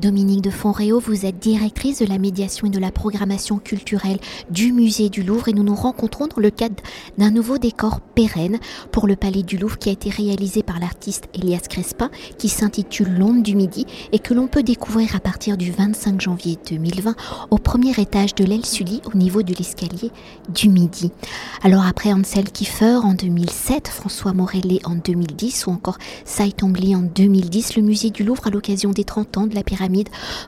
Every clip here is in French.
Dominique de Fonréau, vous êtes directrice de la médiation et de la programmation culturelle du musée du Louvre et nous nous rencontrons dans le cadre d'un nouveau décor pérenne pour le palais du Louvre qui a été réalisé par l'artiste Elias Crespin qui s'intitule L'onde du midi et que l'on peut découvrir à partir du 25 janvier 2020 au premier étage de l'aile Sully au niveau de l'escalier du midi. Alors après Ansel Kiefer en 2007, François Morellet en 2010 ou encore Sai Twombly en 2010, le musée du Louvre à l'occasion des 30 ans de la pyramide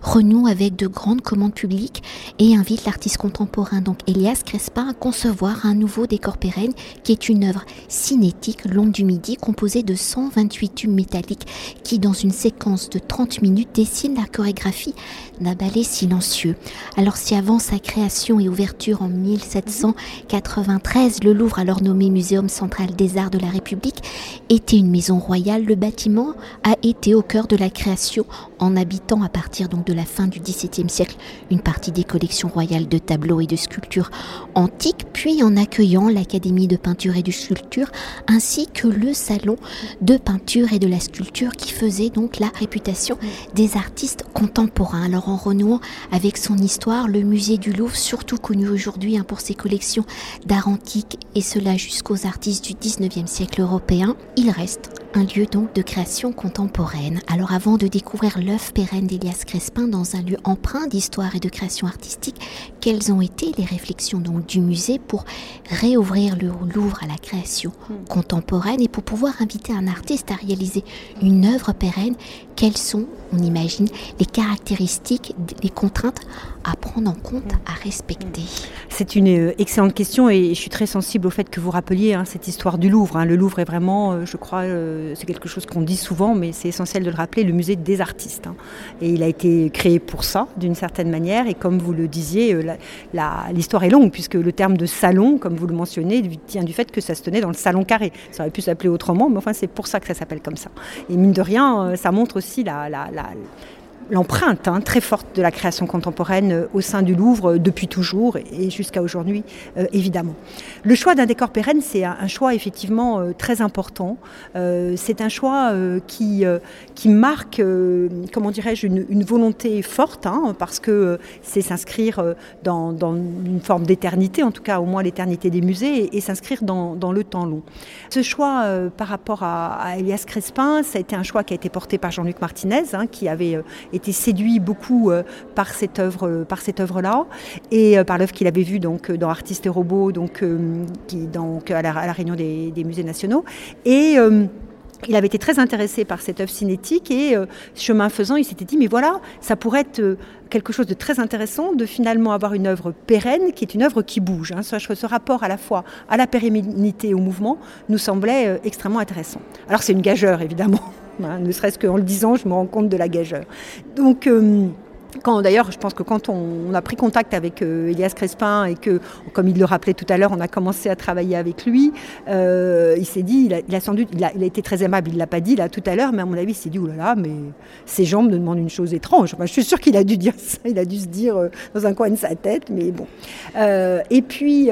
renoue avec de grandes commandes publiques et invite l'artiste contemporain, donc Elias Crespin, à concevoir un nouveau décor pérenne qui est une œuvre cinétique, longue du midi, composée de 128 tubes métalliques qui, dans une séquence de 30 minutes, dessine la chorégraphie d'un ballet silencieux. Alors si avant sa création et ouverture en 1793, le Louvre, alors nommé Muséum central des arts de la République, était une maison royale, le bâtiment a été au cœur de la création en habitant à partir donc de la fin du XVIIe siècle une partie des collections royales de tableaux et de sculptures antiques, puis en accueillant l'Académie de peinture et de sculpture, ainsi que le salon de peinture et de la sculpture qui faisait donc la réputation des artistes contemporains. En renouant avec son histoire, le musée du Louvre, surtout connu aujourd'hui hein, pour ses collections d'art antique et cela jusqu'aux artistes du 19e siècle européen, il reste un lieu donc de création contemporaine. Alors avant de découvrir l'œuvre pérenne d'Elias Crespin dans un lieu empreint d'histoire et de création artistique, quelles ont été les réflexions donc du musée pour réouvrir le Louvre à la création hmm. contemporaine et pour pouvoir inviter un artiste à réaliser une œuvre pérenne? Quelles sont, on imagine, les caractéristiques, les contraintes à prendre en compte, à respecter? C'est une euh, excellente question et je suis très sensible au fait que vous rappeliez hein, cette histoire du Louvre. Hein. Le Louvre est vraiment, euh, je crois, euh, c'est quelque chose qu'on dit souvent, mais c'est essentiel de le rappeler, le musée des artistes. Hein. Et il a été créé pour ça, d'une certaine manière. Et comme vous le disiez, l'histoire est longue, puisque le terme de salon, comme vous le mentionnez, tient du fait que ça se tenait dans le salon carré. Ça aurait pu s'appeler autrement, mais enfin, c'est pour ça que ça s'appelle comme ça. Et mine de rien, ça montre aussi la l'empreinte hein, très forte de la création contemporaine euh, au sein du Louvre euh, depuis toujours et jusqu'à aujourd'hui, euh, évidemment. Le choix d'un décor pérenne, c'est un, choix effectivement très important. c'est un choix qui, qui marque, comment dirais-je, une, volonté forte, hein, parce que c'est s'inscrire dans, une forme d'éternité, en tout cas au moins l'éternité des musées, et, s'inscrire dans, le temps long. Ce choix par rapport à, Elias Crespin, ça a été un choix qui a été porté par Jean-Luc Martinez, hein, qui avait été séduit beaucoup euh, par cette œuvre, euh, par cette œuvre-là, et euh, par l'œuvre qu'il avait vue donc dans Artistes et robots, donc à la, réunion des, musées nationaux, et il avait été très intéressé par cette œuvre cinétique et chemin faisant, il s'était dit mais voilà, ça pourrait être quelque chose de très intéressant de finalement avoir une œuvre pérenne qui est une œuvre qui bouge. Hein. Ce, rapport à la fois à la pérennité et au mouvement nous semblait extrêmement intéressant. Alors c'est une gageure évidemment. Hein, ne serait-ce qu'en le disant, je me rends compte de la gageure. Donc, euh, quand, d'ailleurs, je pense que quand on, a pris contact avec euh, Elias Crespin et que, comme il le rappelait tout à l'heure, on a commencé à travailler avec lui, euh, il s'est dit, il a, sans doute, il a, été très aimable, il ne l'a pas dit là tout à l'heure, mais à mon avis, il s'est dit, oulala, mais ces jambes me demandent une chose étrange. je suis sûre qu'il a dû dire ça, il a dû se dire dans un coin de sa tête, mais bon. et puis,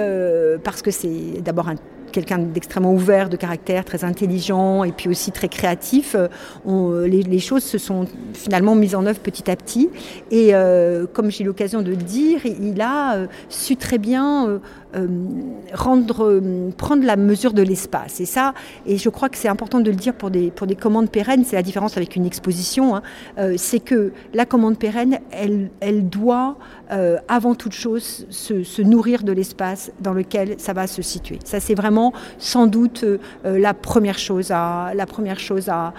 parce que c'est d'abord un quelqu'un d'extrêmement ouvert de caractère, très intelligent et puis aussi très créatif. Euh, les, choses se sont finalement mises en œuvre petit à petit. Et euh, comme j'ai l'occasion de le dire, il a euh, su très bien rendre, prendre la mesure de l'espace. Et ça, et je crois que c'est important de le dire pour des, pour des commandes pérennes, c'est la différence avec une exposition, hein. c'est que la commande pérenne, elle, elle doit avant toute chose se, nourrir de l'espace dans lequel ça va se situer. Ça, c'est vraiment sans doute euh, euh, la première chose à, la première chose à,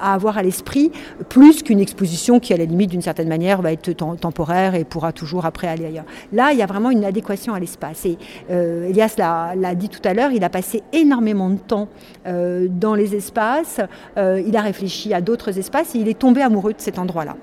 avoir à l'esprit, plus qu'une exposition qui, à la limite, d'une certaine manière, va être temporaire et pourra toujours après aller ailleurs. Là, il y a vraiment une adéquation à l'espace. Euh, Elias l'a dit tout à l'heure, il a passé énormément de temps dans les espaces, il a réfléchi à d'autres espaces et il est tombé amoureux de cet endroit-là.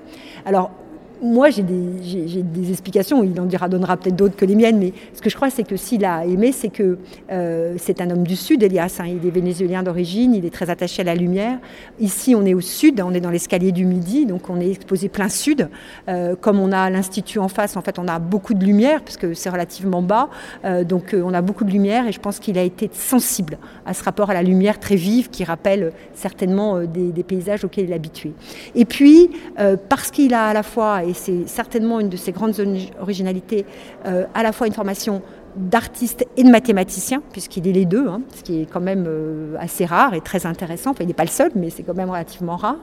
Moi, j'ai des, explications, il en dira, donnera peut-être d'autres que les miennes, mais ce que je crois, c'est que s'il a aimé, c'est que euh, c'est un homme du Sud, Elias. Hein, il est vénézuélien d'origine, il est très attaché à la lumière. Ici, on est au Sud, on est dans l'escalier du Midi, donc on est exposé plein Sud. Euh, comme on a l'Institut en face, en fait, on a beaucoup de lumière, parce que c'est relativement bas, euh, donc on a beaucoup de lumière, et je pense qu'il a été sensible à ce rapport à la lumière très vive, qui rappelle certainement des, paysages auxquels il est habitué. Et puis, parce qu'il a à la fois, c'est certainement une de ses grandes originalités, euh, à la fois une formation d'artiste et de mathématicien, puisqu'il est les deux, hein, ce qui est quand même euh, assez rare et très intéressant. Enfin, il n'est pas le seul, mais c'est quand même relativement rare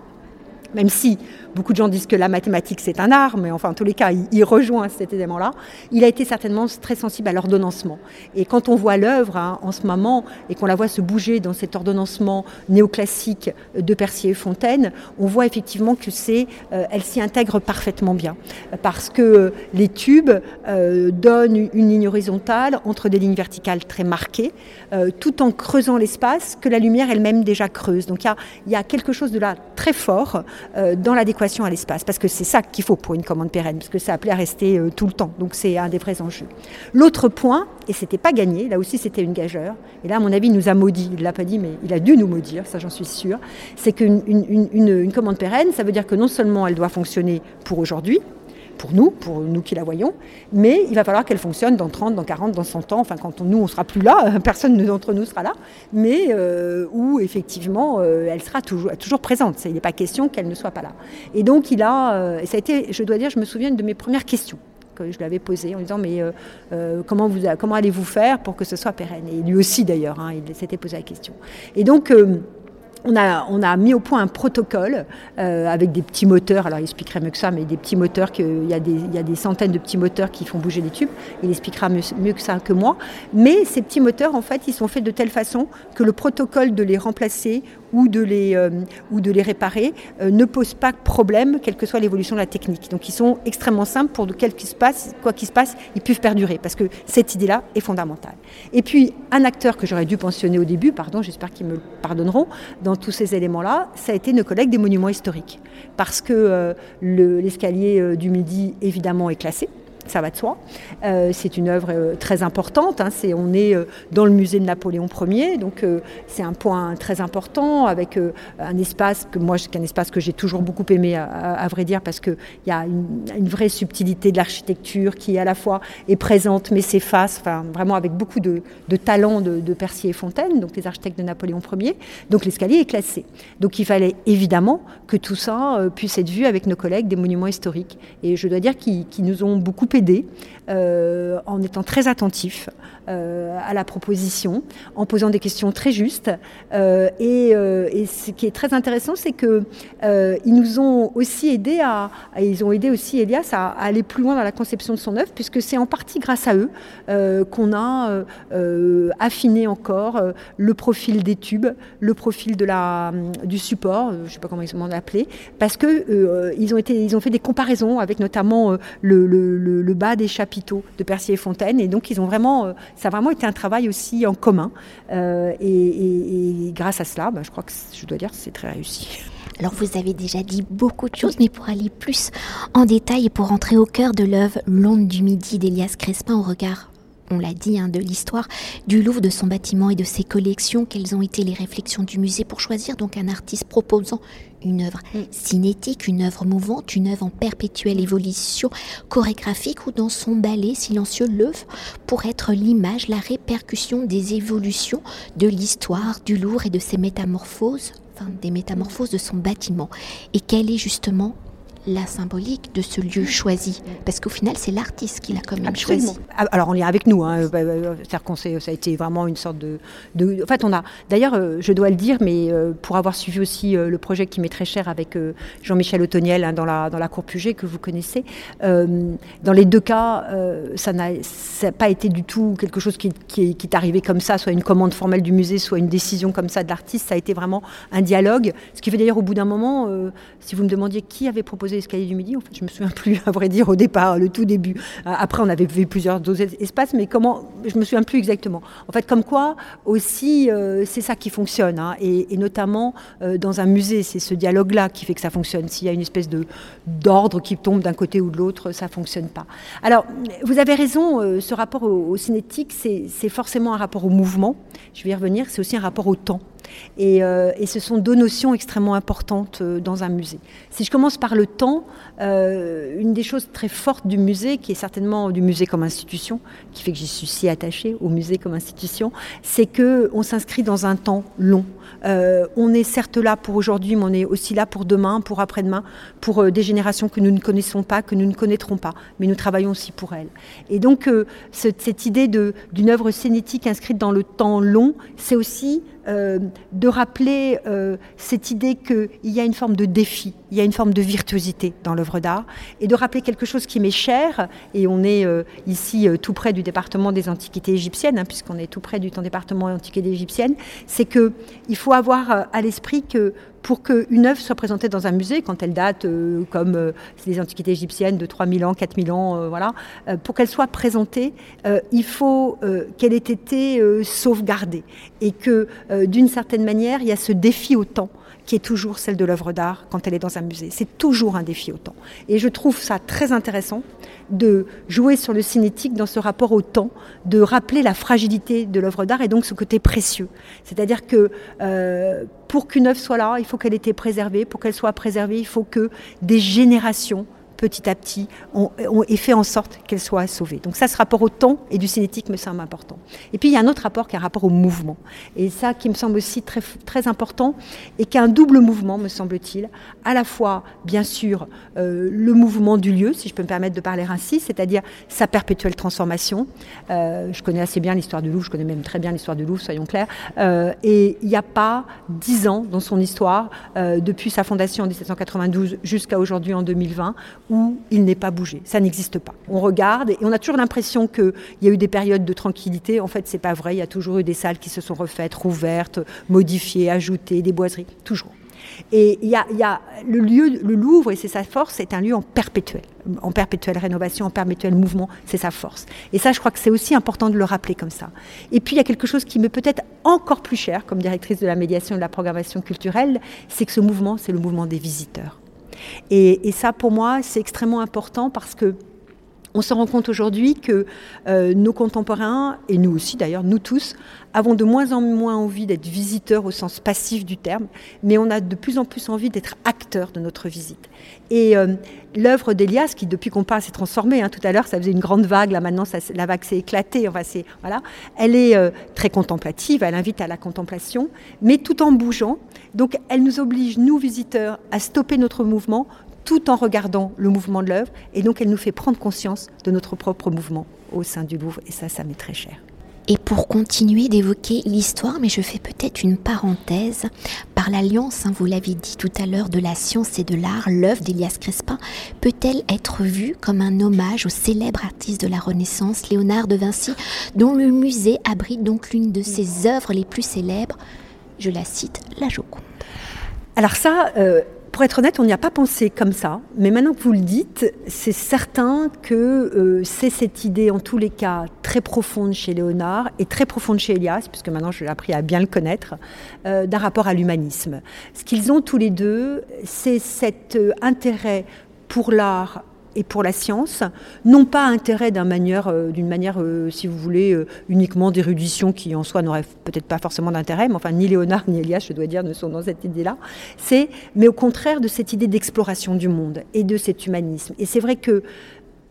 même si beaucoup de gens disent que la mathématique c'est un art, mais enfin en tous les cas il, rejoint cet élément-là, il a été certainement très sensible à l'ordonnancement. Et quand on voit l'œuvre hein, en ce moment et qu'on la voit se bouger dans cet ordonnancement néoclassique de Percier et Fontaine, on voit effectivement que c'est, euh, elle s'y intègre parfaitement bien, parce que les tubes euh, donnent une ligne horizontale entre des lignes verticales très marquées, euh, tout en creusant l'espace que la lumière elle-même déjà creuse. Donc il y a, y a quelque chose de là très fort. Euh, dans l'adéquation à l'espace, parce que c'est ça qu'il faut pour une commande pérenne, parce que ça appelait à rester euh, tout le temps. Donc c'est un des vrais enjeux. L'autre point, et c'était pas gagné, là aussi c'était une gageure, et là à mon avis il nous a maudit, il l'a pas dit, mais il a dû nous maudire, ça j'en suis sûre, c'est qu'une une commande pérenne, ça veut dire que non seulement elle doit fonctionner pour aujourd'hui, pour nous, pour nous qui la voyons, mais il va falloir qu'elle fonctionne dans 30, dans 40, dans 100 ans, enfin quand nous on sera plus là, personne d'entre nous sera là, mais euh, où effectivement euh, elle sera toujours, toujours présente. Il n'est pas question qu'elle ne soit pas là. Et donc il a, euh, ça a été, je dois dire, je me souviens de mes premières questions que je lui avais posées en disant mais comment, comment allez-vous faire pour que ce soit pérenne? Et lui aussi d'ailleurs, hein, il s'était posé la question. Et donc on a, mis au point un protocole euh, avec des petits moteurs. Alors, il expliquerait mieux que ça, mais des petits moteurs, il y, a des, il y a des centaines de petits moteurs qui font bouger les tubes. Il expliquera mieux, mieux, que ça que moi. Mais ces petits moteurs, en fait, ils sont faits de telle façon que le protocole de les remplacer ou de les, euh, ou de les réparer euh, ne pose pas problème, quelle que soit l'évolution de la technique. Donc, ils sont extrêmement simples pour qu'il se passe, quoi qu'il se passe, ils peuvent perdurer parce que cette idée-là est fondamentale. Et puis, un acteur que j'aurais dû pensionner au début, pardon, j'espère qu'ils me pardonneront, dans tous ces éléments-là, ça a été nos collègues des monuments historiques. Parce que euh, l'escalier du Midi, évidemment, est classé ça va de soi. Euh, c'est une œuvre euh, très importante. Hein. on est euh, dans le musée de Napoléon Ier, donc c'est un point très important avec un espace que moi, c'est un espace que j'ai toujours beaucoup aimé, à, vrai dire, parce qu'il y a une, vraie subtilité de l'architecture qui à la fois est présente mais s'efface, enfin vraiment avec beaucoup de, talent de, Percier et Fontaine, donc les architectes de Napoléon Ier. Donc l'escalier est classé. Donc il fallait évidemment que tout ça puisse être vu avec nos collègues des monuments historiques. Et je dois dire qu'ils, qu'ils nous ont beaucoup aidé euh, en étant très attentif euh, à la proposition, en posant des questions très justes. Euh, et, ce qui est très intéressant, c'est que ils nous ont aussi aidé à, ils ont aidé aussi Elias à, aller plus loin dans la conception de son œuvre, puisque c'est en partie grâce à eux qu'on a affiné encore le profil des tubes, le profil de la, du support, je ne sais pas comment ils m'ont appelé, parce que ils ont ont fait des comparaisons avec notamment le bas des chapiteaux de Percier et Fontaine. Et donc, ils ont vraiment, euh, ça a vraiment été un travail aussi en commun. Euh, et, grâce à cela, bah, je crois que je dois dire c'est très réussi. Alors vous avez déjà dit beaucoup de choses, mais pour aller plus en détail et pour entrer au cœur de l'œuvre L'onde du midi d'Elias Crespin au regard on l'a dit, hein, de l'histoire du Louvre, de son bâtiment et de ses collections, quelles ont été les réflexions du musée pour choisir donc un artiste proposant une œuvre mm. cinétique, une œuvre mouvante, une œuvre en perpétuelle évolution chorégraphique ou dans son ballet silencieux l'œuvre pour être l'image, la répercussion des évolutions de l'histoire du Louvre et de ses métamorphoses, enfin des métamorphoses de son bâtiment. Et quelle est justement la symbolique de ce lieu choisi Parce qu'au final, c'est l'artiste qui l'a quand même choisi. Ah, alors, on est avec nous. Hein. Bah, bah, c'est-à-dire qu'on ça a été vraiment une sorte de. En fait, on a. D'ailleurs, euh, je dois le dire, mais euh, pour avoir suivi aussi euh, le projet qui m'est très cher avec Jean-Michel Autoniel hein, dans, la, dans la Cour Puget, que vous connaissez, dans les deux cas, ça n'a pas été du tout quelque chose qui, qui, qui, est arrivé comme ça, soit une commande formelle du musée, soit une décision comme ça de l'artiste. Ça a été vraiment un dialogue. Ce qui fait d'ailleurs, au bout d'un moment, si vous me demandiez qui avait proposé l'escalier du Midi. En fait, je me souviens plus, à vrai dire, au départ, le tout début. Euh, après, on avait vu plusieurs espaces, mais comment Je me souviens plus exactement. En fait, comme quoi aussi, euh, c'est ça qui fonctionne, hein, et, notamment dans un musée, c'est ce dialogue-là qui fait que ça fonctionne. S'il y a une espèce de d'ordre qui tombe d'un côté ou de l'autre, ça fonctionne pas. Alors, vous avez raison. ce rapport au, au cinétique, c'est forcément un rapport au mouvement. Je vais y revenir. C'est aussi un rapport au temps. Euh, et, ce sont deux notions extrêmement importantes euh, dans un musée. Si je commence par le temps, euh, une des choses très fortes du musée, qui est certainement du musée comme institution, qui fait que j'y suis si attachée au musée comme institution, c'est qu'on s'inscrit dans un temps long. on est certes là pour aujourd'hui, mais on est aussi là pour demain, pour après-demain, pour des générations que nous ne connaissons pas, que nous ne connaîtrons pas, mais nous travaillons aussi pour elles. Et donc, cette, idée d'une œuvre scénétique inscrite dans le temps long, c'est aussi euh, de rappeler euh, cette idée qu'il y a une forme de défi, il y a une forme de virtuosité dans l'œuvre d'art, et de rappeler quelque chose qui m'est cher, et on est euh, ici tout près du département des antiquités égyptiennes, hein, puisqu'on est tout près du département des antiquités égyptiennes, c'est qu'il faut avoir à l'esprit que pour qu'une œuvre soit présentée dans un musée, quand elle date, euh, comme euh, les antiquités égyptiennes, de 3000 ans, 4000 ans, euh, voilà, pour qu'elle soit présentée, il faut qu'elle ait été sauvegardée. Et que, d'une certaine manière, il y a ce défi au temps qui est toujours celle de l'œuvre d'art quand elle est dans un musée. C'est toujours un défi au temps. Et je trouve ça très intéressant de jouer sur le cinétique dans ce rapport au temps, de rappeler la fragilité de l'œuvre d'art et donc ce côté précieux. C'est-à-dire que euh, pour qu'une œuvre soit là, il faut qu'elle ait été préservée. Pour qu'elle soit préservée, il faut que des générations petit à petit, et fait en sorte qu'elle soit sauvée. Donc ça, ce rapport au temps et du cinétique me semble important. Et puis il y a un autre rapport qui est un rapport au mouvement. Et ça qui me semble aussi très, très important, et qui a un double mouvement, me semble-t-il. À la fois, bien sûr, euh, le mouvement du lieu, si je peux me permettre de parler ainsi, c'est-à-dire sa perpétuelle transformation. Euh, je connais assez bien l'histoire du Louvre, je connais même très bien l'histoire du Louvre, soyons clairs. Euh, et il n'y a pas dix ans dans son histoire, depuis sa fondation en 1792 jusqu'à aujourd'hui en 2020, où il n'est pas bougé. Ça n'existe pas. On regarde et on a toujours l'impression qu'il y a eu des périodes de tranquillité. En fait, c'est pas vrai. Il y a toujours eu des salles qui se sont refaites, rouvertes, modifiées, ajoutées, des boiseries, toujours. Et il y, a, le lieu, le Louvre, et c'est sa force, c'est un lieu en perpétuel, en perpétuelle rénovation, en perpétuel mouvement, c'est sa force. Et ça, je crois que c'est aussi important de le rappeler comme ça. Et puis, il y a quelque chose qui me peut être encore plus cher, comme directrice de la médiation et de la programmation culturelle, c'est que ce mouvement, c'est le mouvement des visiteurs. Et, ça, pour moi, c'est extrêmement important parce que on se rend compte aujourd'hui que euh, nos contemporains, et nous aussi d'ailleurs, nous tous, avons de moins en moins envie d'être visiteurs au sens passif du terme, mais on a de plus en plus envie d'être acteurs de notre visite. Et euh, l'œuvre d'Elias, qui depuis qu'on parle s'est transformée, hein, tout à l'heure ça faisait une grande vague, là maintenant la vague s'est éclatée, enfin, voilà, elle est euh, très contemplative, elle invite à la contemplation, mais tout en bougeant. Donc elle nous oblige, nous visiteurs, à stopper notre mouvement tout en regardant le mouvement de l'œuvre. Et donc, elle nous fait prendre conscience de notre propre mouvement au sein du Louvre. Et ça, ça m'est très cher. Et pour continuer d'évoquer l'histoire, mais je fais peut-être une parenthèse, par l'alliance, hein, vous l'avez dit tout à l'heure, de la science et de l'art, l'œuvre d'Elias Crespin peut-elle être vue comme un hommage au célèbre artiste de la Renaissance, Léonard de Vinci, dont le musée abrite donc l'une de ses œuvres les plus célèbres, je la cite, La Joconde Alors ça, euh, pour être honnête, on n'y a pas pensé comme ça, mais maintenant que vous le dites, c'est certain que euh, c'est cette idée, en tous les cas, très profonde chez Léonard et très profonde chez Elias, puisque maintenant je l'ai appris à bien le connaître, euh, d'un rapport à l'humanisme. Ce qu'ils ont tous les deux, c'est cet intérêt pour l'art et pour la science, non pas intérêt d'une manière, euh, manière euh, si vous voulez, euh, uniquement d'érudition qui en soi n'aurait peut-être pas forcément d'intérêt, mais enfin ni Léonard ni Elias, je dois dire, ne sont dans cette idée-là. C'est, mais au contraire de cette idée d'exploration du monde et de cet humanisme. Et c'est vrai que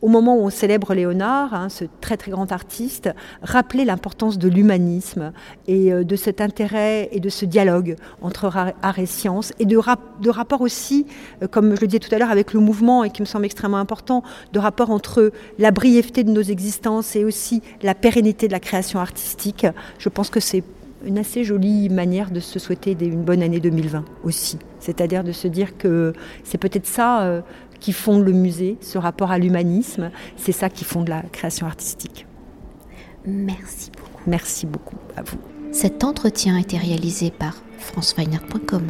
au moment où on célèbre Léonard, hein, ce très très grand artiste, rappeler l'importance de l'humanisme et euh, de cet intérêt et de ce dialogue entre art et science et de, rapport aussi, euh, comme je le disais tout à l'heure, avec le mouvement et qui me semble extrêmement important, de rapport entre la brièveté de nos existences et aussi la pérennité de la création artistique. Je pense que c'est une assez jolie manière de se souhaiter une bonne année 2020 aussi. C'est-à-dire de se dire que c'est peut-être ça euh, qui fonde le musée, ce rapport à l'humanisme. C'est ça qui fonde la création artistique. Merci beaucoup. Merci beaucoup à vous. Cet entretien a été réalisé par franceweiner.com.